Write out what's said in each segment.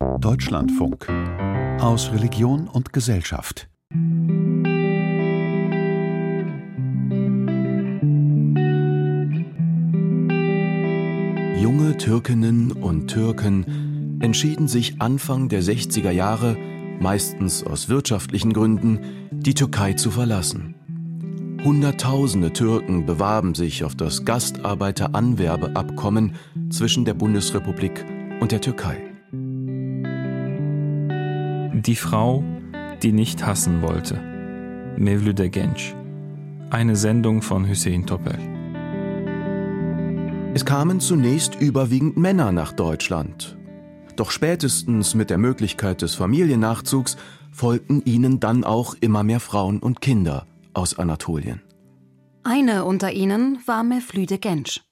Deutschlandfunk aus Religion und Gesellschaft. Junge Türkinnen und Türken entschieden sich Anfang der 60er Jahre, meistens aus wirtschaftlichen Gründen, die Türkei zu verlassen. Hunderttausende Türken bewarben sich auf das Gastarbeiteranwerbeabkommen zwischen der Bundesrepublik und der Türkei. Die Frau, die nicht hassen wollte. Mevlüde Genç. Eine Sendung von Hüseyin Topel. Es kamen zunächst überwiegend Männer nach Deutschland. Doch spätestens mit der Möglichkeit des Familiennachzugs folgten ihnen dann auch immer mehr Frauen und Kinder aus Anatolien. Eine unter ihnen war Mevlüde Genç,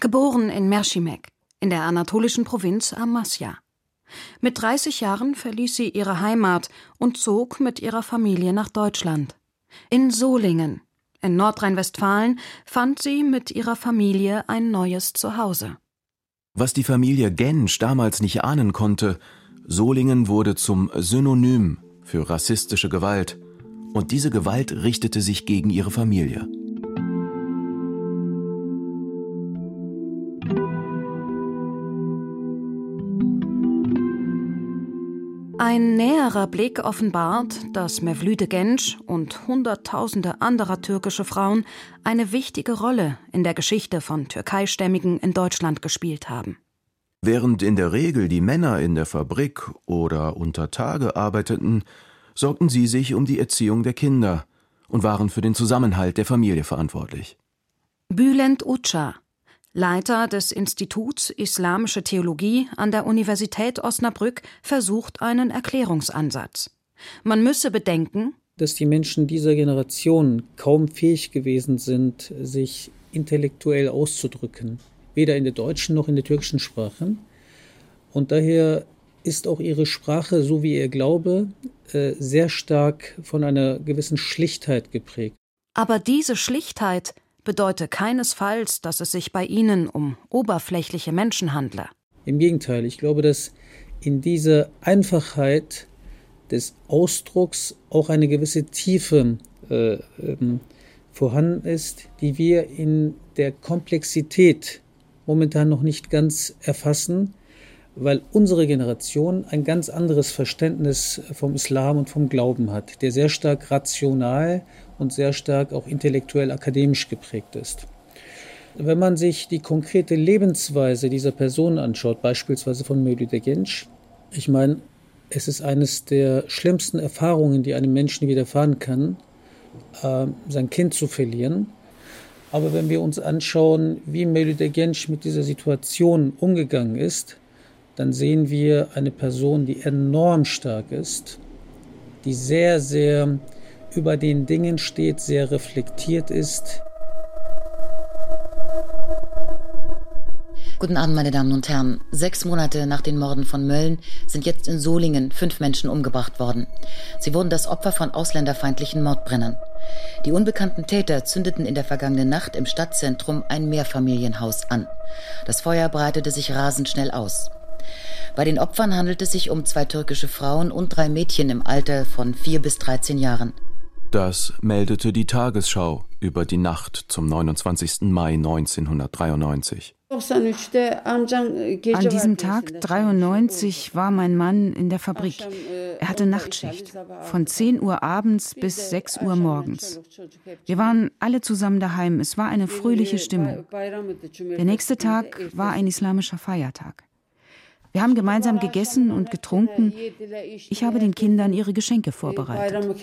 geboren in Merschimek, in der anatolischen Provinz Amasya. Mit 30 Jahren verließ sie ihre Heimat und zog mit ihrer Familie nach Deutschland. In Solingen, in Nordrhein-Westfalen, fand sie mit ihrer Familie ein neues Zuhause. Was die Familie Gensch damals nicht ahnen konnte, Solingen wurde zum Synonym für rassistische Gewalt und diese Gewalt richtete sich gegen ihre Familie. Ein näherer Blick offenbart, dass Mevlüde Genç und Hunderttausende anderer türkische Frauen eine wichtige Rolle in der Geschichte von Türkeistämmigen in Deutschland gespielt haben. Während in der Regel die Männer in der Fabrik oder unter Tage arbeiteten, sorgten sie sich um die Erziehung der Kinder und waren für den Zusammenhalt der Familie verantwortlich. Bülent Uca, Leiter des Instituts Islamische Theologie an der Universität Osnabrück, versucht einen Erklärungsansatz. Man müsse bedenken, dass die Menschen dieser Generation kaum fähig gewesen sind, sich intellektuell auszudrücken, weder in der deutschen noch in der türkischen Sprache. Und daher ist auch ihre Sprache, so wie ihr Glaube, äh, sehr stark von einer gewissen Schlichtheit geprägt. Aber diese Schlichtheit bedeute keinesfalls, dass es sich bei ihnen um oberflächliche Menschen handle. Im Gegenteil, ich glaube, dass in dieser Einfachheit des Ausdrucks auch eine gewisse Tiefe äh, ähm, vorhanden ist, die wir in der Komplexität momentan noch nicht ganz erfassen weil unsere Generation ein ganz anderes Verständnis vom Islam und vom Glauben hat, der sehr stark rational und sehr stark auch intellektuell akademisch geprägt ist. Wenn man sich die konkrete Lebensweise dieser Person anschaut, beispielsweise von Mevlüt Genç, ich meine, es ist eines der schlimmsten Erfahrungen, die einem Menschen widerfahren kann, äh, sein Kind zu verlieren. Aber wenn wir uns anschauen, wie Mevlüt Genç mit dieser Situation umgegangen ist, dann sehen wir eine Person, die enorm stark ist, die sehr, sehr über den Dingen steht, sehr reflektiert ist. Guten Abend, meine Damen und Herren. Sechs Monate nach den Morden von Mölln sind jetzt in Solingen fünf Menschen umgebracht worden. Sie wurden das Opfer von ausländerfeindlichen Mordbrennern. Die unbekannten Täter zündeten in der vergangenen Nacht im Stadtzentrum ein Mehrfamilienhaus an. Das Feuer breitete sich rasend schnell aus. Bei den Opfern handelt es sich um zwei türkische Frauen und drei Mädchen im Alter von vier bis 13 Jahren. Das meldete die Tagesschau über die Nacht zum 29. Mai 1993. An diesem Tag 93 war mein Mann in der Fabrik. Er hatte Nachtschicht von 10 Uhr abends bis 6 Uhr morgens. Wir waren alle zusammen daheim. Es war eine fröhliche Stimmung. Der nächste Tag war ein islamischer Feiertag. Wir haben gemeinsam gegessen und getrunken. Ich habe den Kindern ihre Geschenke vorbereitet.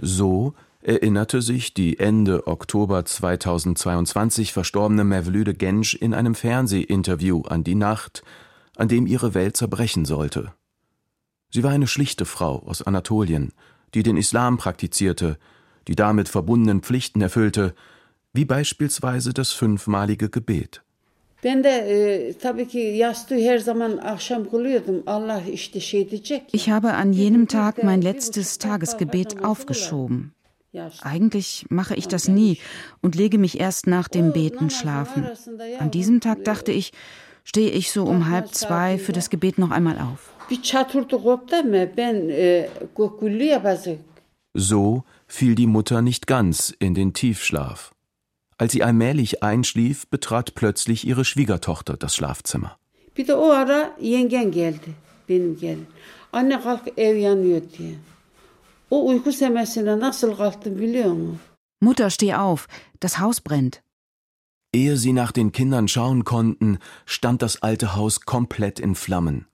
So erinnerte sich die Ende Oktober 2022 verstorbene Mevlüde Gensch in einem Fernsehinterview an die Nacht, an dem ihre Welt zerbrechen sollte. Sie war eine schlichte Frau aus Anatolien, die den Islam praktizierte, die damit verbundenen Pflichten erfüllte, wie beispielsweise das fünfmalige Gebet. Ich habe an jenem Tag mein letztes Tagesgebet aufgeschoben. Eigentlich mache ich das nie und lege mich erst nach dem Beten schlafen. An diesem Tag dachte ich, stehe ich so um halb zwei für das Gebet noch einmal auf. So fiel die Mutter nicht ganz in den Tiefschlaf. Als sie allmählich einschlief, betrat plötzlich ihre Schwiegertochter das Schlafzimmer. Mutter, steh auf, das Haus brennt. Ehe sie nach den Kindern schauen konnten, stand das alte Haus komplett in Flammen.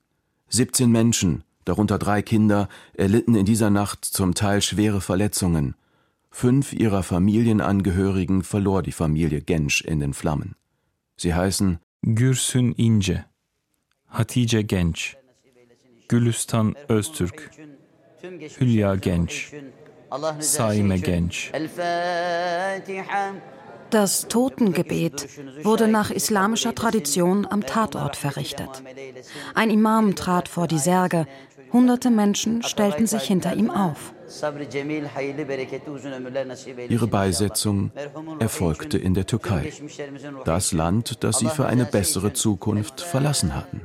17 Menschen, darunter drei Kinder, erlitten in dieser Nacht zum Teil schwere Verletzungen. Fünf ihrer Familienangehörigen verlor die Familie Gensch in den Flammen. Sie heißen Gürsün Ince, Hatice Genç, Gülistan Öztürk, Hülya Genç, Saime Genç. Das Totengebet wurde nach islamischer Tradition am Tatort verrichtet. Ein Imam trat vor die Särge, hunderte Menschen stellten sich hinter ihm auf. Ihre Beisetzung erfolgte in der Türkei, das Land, das sie für eine bessere Zukunft verlassen hatten.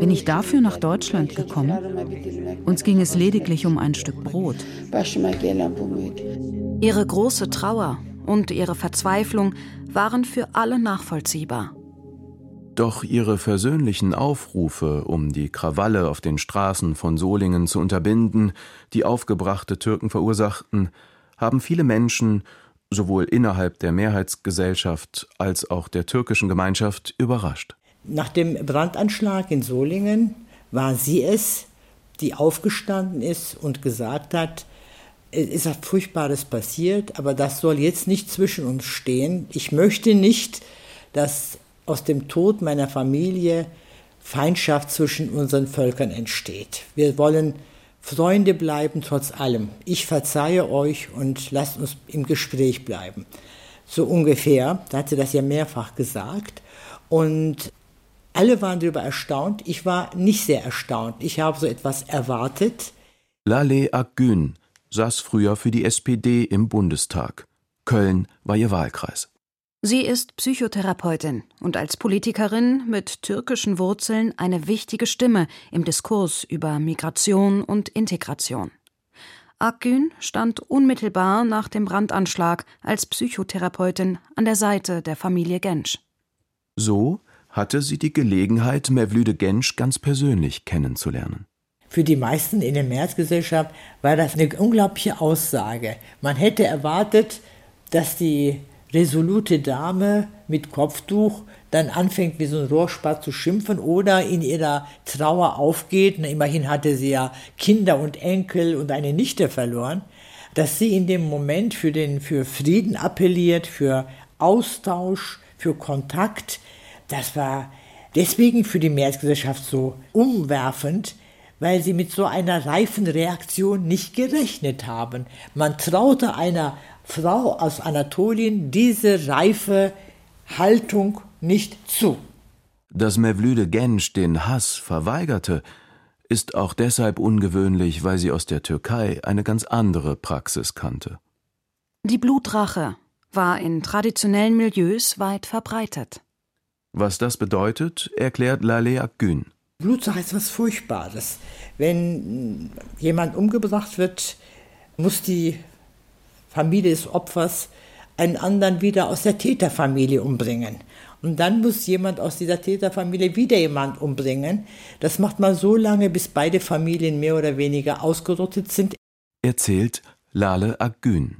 Bin ich dafür nach Deutschland gekommen? Uns ging es lediglich um ein Stück Brot. Ihre große Trauer und ihre Verzweiflung waren für alle nachvollziehbar. Doch ihre versöhnlichen Aufrufe, um die Krawalle auf den Straßen von Solingen zu unterbinden, die aufgebrachte Türken verursachten, haben viele Menschen sowohl innerhalb der Mehrheitsgesellschaft als auch der türkischen Gemeinschaft überrascht. Nach dem Brandanschlag in Solingen war sie es, die aufgestanden ist und gesagt hat, ist was Furchtbares passiert, aber das soll jetzt nicht zwischen uns stehen. Ich möchte nicht, dass aus dem Tod meiner Familie Feindschaft zwischen unseren Völkern entsteht. Wir wollen Freunde bleiben trotz allem. Ich verzeihe euch und lasst uns im Gespräch bleiben. So ungefähr, da hat sie das ja mehrfach gesagt. Und alle waren darüber erstaunt. Ich war nicht sehr erstaunt. Ich habe so etwas erwartet. Lale Akgün saß früher für die SPD im Bundestag. Köln war ihr Wahlkreis. Sie ist Psychotherapeutin und als Politikerin mit türkischen Wurzeln eine wichtige Stimme im Diskurs über Migration und Integration. Akgün stand unmittelbar nach dem Brandanschlag als Psychotherapeutin an der Seite der Familie Gensch. So hatte sie die Gelegenheit, Mevlüde Gensch ganz persönlich kennenzulernen. Für die meisten in der Mehrheitsgesellschaft war das eine unglaubliche Aussage. Man hätte erwartet, dass die resolute Dame mit Kopftuch dann anfängt wie so ein Rohrspatz zu schimpfen oder in ihrer Trauer aufgeht, na, immerhin hatte sie ja Kinder und Enkel und eine Nichte verloren, dass sie in dem Moment für, den, für Frieden appelliert, für Austausch, für Kontakt, das war deswegen für die Mehrheitsgesellschaft so umwerfend, weil sie mit so einer reifen Reaktion nicht gerechnet haben. Man traute einer Frau aus Anatolien diese reife Haltung nicht zu. Dass Mevlüde Gensch den Hass verweigerte, ist auch deshalb ungewöhnlich, weil sie aus der Türkei eine ganz andere Praxis kannte. Die Blutrache war in traditionellen Milieus weit verbreitet. Was das bedeutet, erklärt Lalea Gün. Blutrache ist was Furchtbares. Wenn jemand umgebracht wird, muss die Familie des Opfers einen anderen wieder aus der Täterfamilie umbringen. Und dann muss jemand aus dieser Täterfamilie wieder jemand umbringen. Das macht man so lange, bis beide Familien mehr oder weniger ausgerottet sind. Erzählt Lale Akgün.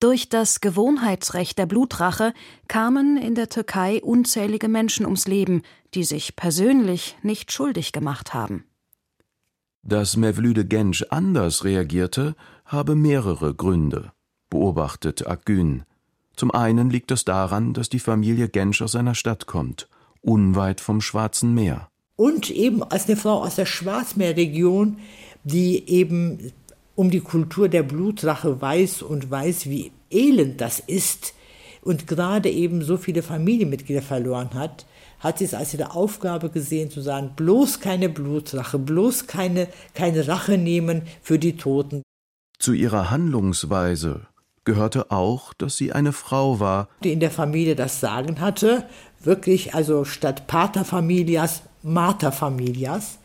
Durch das Gewohnheitsrecht der Blutrache kamen in der Türkei unzählige Menschen ums Leben, die sich persönlich nicht schuldig gemacht haben. Dass Mevlüde Gensch anders reagierte, habe mehrere Gründe beobachtet Akgün. Zum einen liegt es daran, dass die Familie Gensch aus einer Stadt kommt, unweit vom Schwarzen Meer. Und eben als eine Frau aus der Schwarzmeerregion, die eben um die Kultur der Blutrache weiß und weiß, wie elend das ist und gerade eben so viele Familienmitglieder verloren hat, hat sie es als ihre Aufgabe gesehen, zu sagen, bloß keine Blutrache, bloß keine, keine Rache nehmen für die Toten. Zu ihrer Handlungsweise gehörte auch, dass sie eine Frau war, die in der Familie das Sagen hatte, wirklich also statt Paterfamilias, Materfamilias.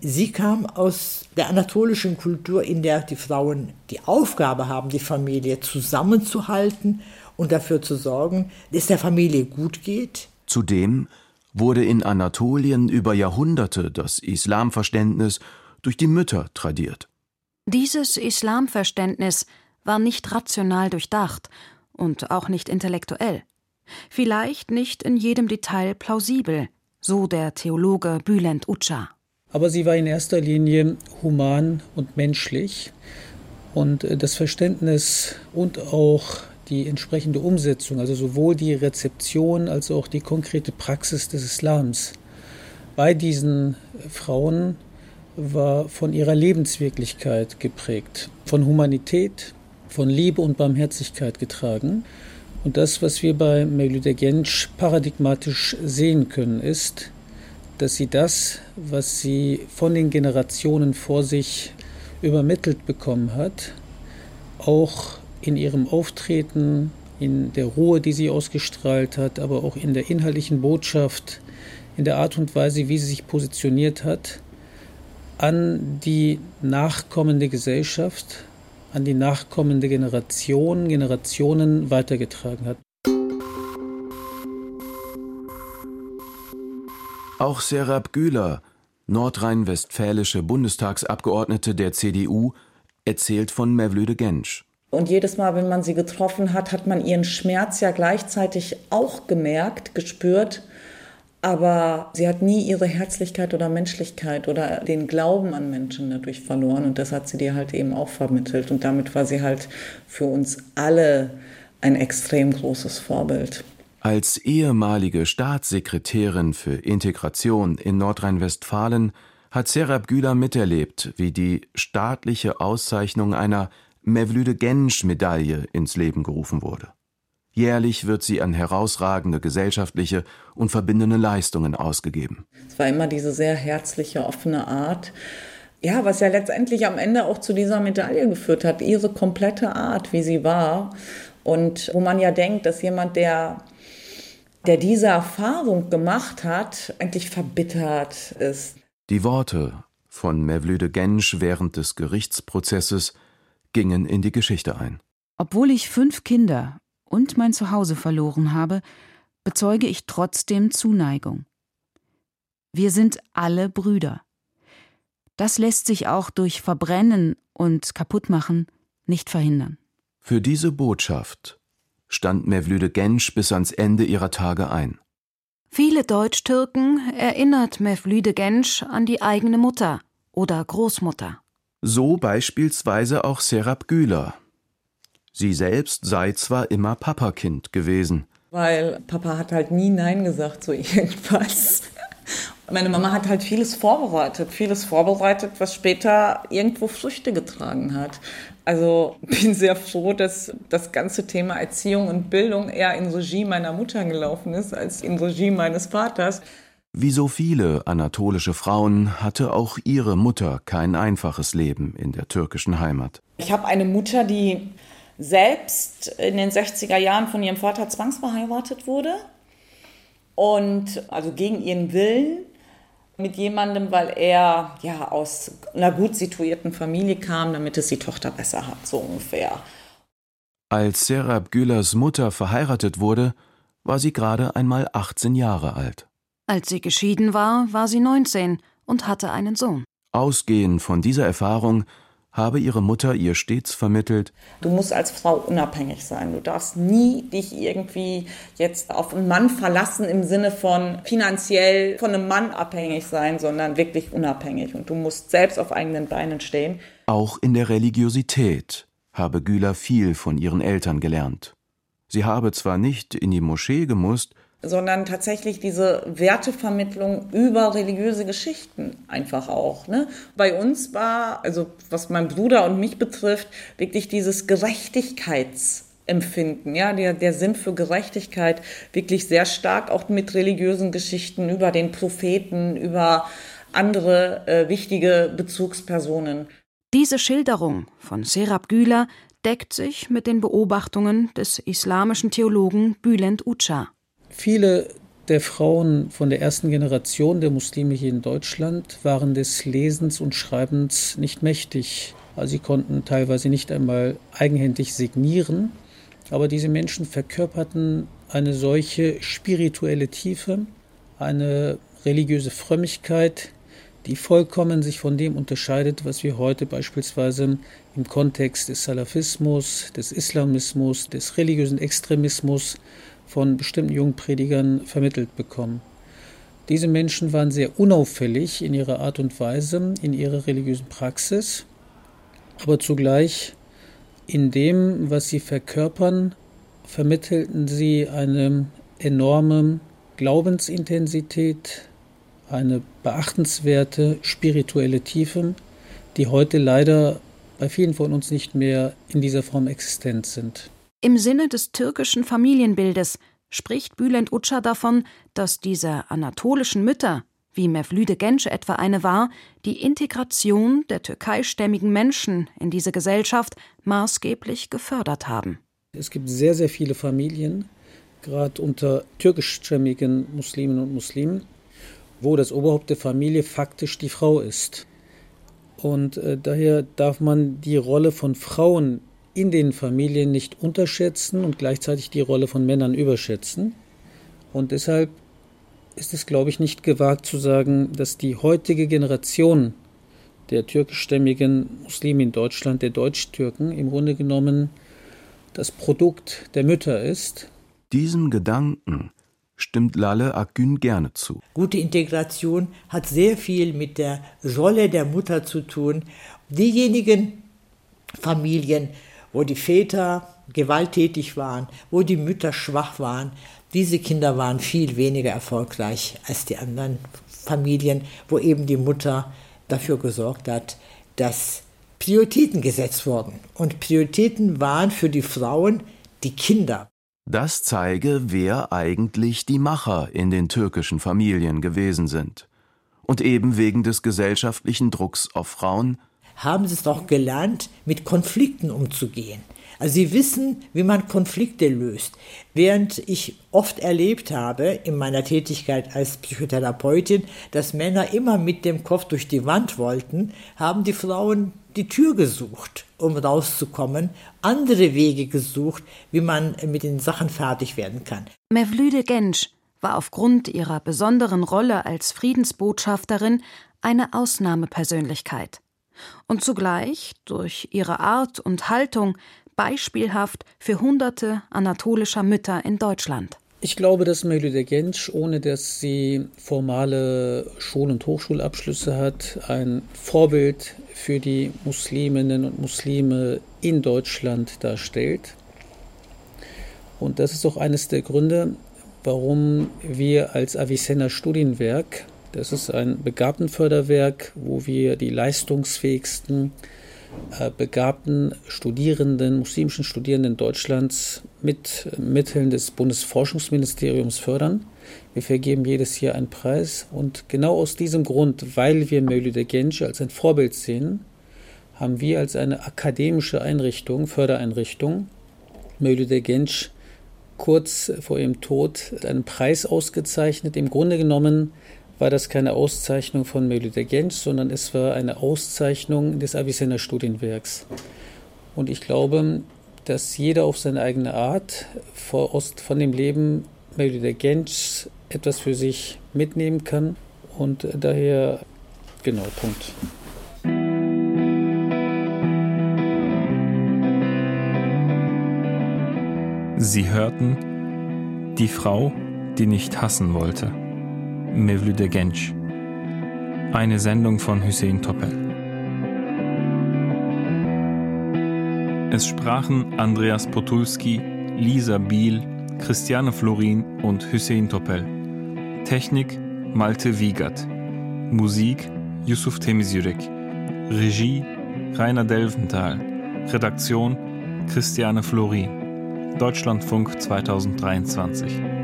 Sie kam aus der anatolischen Kultur, in der die Frauen die Aufgabe haben, die Familie zusammenzuhalten und dafür zu sorgen, dass es der Familie gut geht. Zudem wurde in Anatolien über Jahrhunderte das Islamverständnis durch die Mütter tradiert. Dieses Islamverständnis war nicht rational durchdacht und auch nicht intellektuell. Vielleicht nicht in jedem Detail plausibel, so der Theologe Bülent Uca. Aber sie war in erster Linie human und menschlich. Und äh, das Verständnis und auch die entsprechende Umsetzung, also sowohl die Rezeption als auch die konkrete Praxis des Islams bei diesen Frauen war von ihrer Lebenswirklichkeit geprägt, von Humanität, von Liebe und Barmherzigkeit getragen. Und das, was wir bei Mevlüt Genç paradigmatisch sehen können, ist, dass sie das, was sie von den Generationen vor sich übermittelt bekommen hat, auch in ihrem Auftreten, in der Ruhe, die sie ausgestrahlt hat, aber auch in der inhaltlichen Botschaft, in der Art und Weise, wie sie sich positioniert hat, an die nachkommende Gesellschaft, an die nachkommende Generation, Generationen weitergetragen hat. Auch Serap Güler, nordrhein-westfälische Bundestagsabgeordnete der CDU, erzählt von Mevlüde Gensch. Und jedes Mal, wenn man sie getroffen hat, hat man ihren Schmerz ja gleichzeitig auch gemerkt, gespürt. Aber sie hat nie ihre Herzlichkeit oder Menschlichkeit oder den Glauben an Menschen dadurch verloren. Und das hat sie dir halt eben auch vermittelt. Und damit war sie halt für uns alle ein extrem großes Vorbild. Als ehemalige Staatssekretärin für Integration in Nordrhein-Westfalen hat Serap Güler miterlebt, wie die staatliche Auszeichnung einer Mevlüde Gensch-Medaille ins Leben gerufen wurde. Jährlich wird sie an herausragende gesellschaftliche und verbindende Leistungen ausgegeben. Es war immer diese sehr herzliche, offene Art. Ja, was ja letztendlich am Ende auch zu dieser Medaille geführt hat, ihre komplette Art, wie sie war. Und wo man ja denkt, dass jemand, der, der diese Erfahrung gemacht hat, eigentlich verbittert ist. Die Worte von Mevlüde Gensch während des Gerichtsprozesses gingen in die Geschichte ein. Obwohl ich fünf Kinder und mein Zuhause verloren habe, bezeuge ich trotzdem Zuneigung. Wir sind alle Brüder. Das lässt sich auch durch Verbrennen und Kaputtmachen nicht verhindern. Für diese Botschaft stand Mevlüde Gensch bis ans Ende ihrer Tage ein. Viele Deutsch-Türken erinnert Mevlüde Gensch an die eigene Mutter oder Großmutter. So beispielsweise auch Serap Güler. Sie selbst sei zwar immer Papakind gewesen. Weil Papa hat halt nie Nein gesagt zu irgendwas. Meine Mama hat halt vieles vorbereitet, vieles vorbereitet, was später irgendwo Früchte getragen hat. Also bin sehr froh, dass das ganze Thema Erziehung und Bildung eher in Regie meiner Mutter gelaufen ist als in Regie meines Vaters. Wie so viele anatolische Frauen hatte auch ihre Mutter kein einfaches Leben in der türkischen Heimat. Ich habe eine Mutter, die selbst in den 60er Jahren von ihrem Vater zwangsverheiratet wurde und also gegen ihren Willen mit jemandem, weil er ja aus einer gut situierten Familie kam, damit es die Tochter besser hat, so ungefähr. Als Serap Gülers Mutter verheiratet wurde, war sie gerade einmal 18 Jahre alt. Als sie geschieden war, war sie 19 und hatte einen Sohn. Ausgehend von dieser Erfahrung habe ihre Mutter ihr stets vermittelt, Du musst als Frau unabhängig sein. Du darfst nie dich irgendwie jetzt auf einen Mann verlassen im Sinne von finanziell von einem Mann abhängig sein, sondern wirklich unabhängig. Und du musst selbst auf eigenen Beinen stehen. auch in der Religiosität habe Güler viel von ihren Eltern gelernt. Sie habe zwar nicht in die Moschee gemusst, sondern tatsächlich diese Wertevermittlung über religiöse Geschichten einfach auch. Ne? Bei uns war, also was mein Bruder und mich betrifft, wirklich dieses Gerechtigkeitsempfinden, ja, der, der Sinn für Gerechtigkeit wirklich sehr stark auch mit religiösen Geschichten über den Propheten, über andere äh, wichtige Bezugspersonen. Diese Schilderung von Serap Güler deckt sich mit den Beobachtungen des islamischen Theologen Bülent Uça. Viele der Frauen von der ersten Generation der Muslime hier in Deutschland waren des Lesens und Schreibens nicht mächtig. Also sie konnten teilweise nicht einmal eigenhändig signieren, aber diese Menschen verkörperten eine solche spirituelle Tiefe, eine religiöse Frömmigkeit, die vollkommen sich von dem unterscheidet, was wir heute beispielsweise im Kontext des Salafismus, des Islamismus, des religiösen Extremismus von bestimmten jungen Predigern vermittelt bekommen. Diese Menschen waren sehr unauffällig in ihrer Art und Weise, in ihrer religiösen Praxis, aber zugleich in dem, was sie verkörpern, vermittelten sie eine enorme Glaubensintensität, eine beachtenswerte spirituelle Tiefe, die heute leider bei vielen von uns nicht mehr in dieser Form existent sind. Im Sinne des türkischen Familienbildes spricht Bülent Uça davon, dass diese anatolischen Mütter, wie Mevlüde Genç etwa eine war, die Integration der türkeistämmigen Menschen in diese Gesellschaft maßgeblich gefördert haben. Es gibt sehr, sehr viele Familien, gerade unter türkischstämmigen Musliminnen und Muslimen, wo das Oberhaupt der Familie faktisch die Frau ist. Und äh, daher darf man die Rolle von Frauen in den Familien nicht unterschätzen und gleichzeitig die Rolle von Männern überschätzen. Und deshalb ist es, glaube ich, nicht gewagt zu sagen, dass die heutige Generation der türkischstämmigen Muslime in Deutschland, der Deutsch-Türken, im Grunde genommen das Produkt der Mütter ist. Diesem Gedanken stimmt Lalle Akgün gerne zu. Gute Integration hat sehr viel mit der Rolle der Mutter zu tun. Diejenigen Familien, wo die Väter gewalttätig waren, wo die Mütter schwach waren, diese Kinder waren viel weniger erfolgreich als die anderen Familien, wo eben die Mutter dafür gesorgt hat, dass Prioritäten gesetzt wurden. Und Prioritäten waren für die Frauen die Kinder. Das zeige, wer eigentlich die Macher in den türkischen Familien gewesen sind. Und eben wegen des gesellschaftlichen Drucks auf Frauen haben sie es doch gelernt, mit Konflikten umzugehen. Also sie wissen, wie man Konflikte löst. Während ich oft erlebt habe in meiner Tätigkeit als Psychotherapeutin, dass Männer immer mit dem Kopf durch die Wand wollten, haben die Frauen die Tür gesucht, um rauszukommen, andere Wege gesucht, wie man mit den Sachen fertig werden kann. Mevlüde Gensch war aufgrund ihrer besonderen Rolle als Friedensbotschafterin eine Ausnahmepersönlichkeit und zugleich durch ihre Art und Haltung beispielhaft für hunderte anatolischer Mütter in Deutschland. Ich glaube, dass Mevlüde Genç, ohne dass sie formale Schul- und Hochschulabschlüsse hat, ein Vorbild für die Musliminnen und Muslime in Deutschland darstellt. Und das ist auch eines der Gründe, warum wir als Avicenna Studienwerk, das ist ein Begabtenförderwerk, wo wir die leistungsfähigsten äh, begabten Studierenden, muslimischen Studierenden Deutschlands mit Mitteln des Bundesforschungsministeriums fördern. Wir vergeben jedes Jahr einen Preis und genau aus diesem Grund, weil wir Mevlüde Genç als ein Vorbild sehen, haben wir als eine akademische Einrichtung, Fördereinrichtung, Mevlüde Genç kurz vor ihrem Tod einen Preis ausgezeichnet. Im Grunde genommen war das keine Auszeichnung von Mevlüde Genç, sondern es war eine Auszeichnung des Avicenna Studienwerks. Und ich glaube, dass jeder auf seine eigene Art von dem Leben Mevlüde Genç etwas für sich mitnehmen kann. Und daher, genau, Punkt. Sie hörten Die Frau, die nicht hassen wollte. Mevlüde Genç. Eine Sendung von Hussein Topel. Es sprachen Andreas Potulski, Lisa Biel, Christiane Florin und Hussein Topel. Technik Malte Wiegert. Musik Yusuf Temizürek. Regie Rainer Delventhal. Redaktion Christiane Florin. Deutschlandfunk 2023.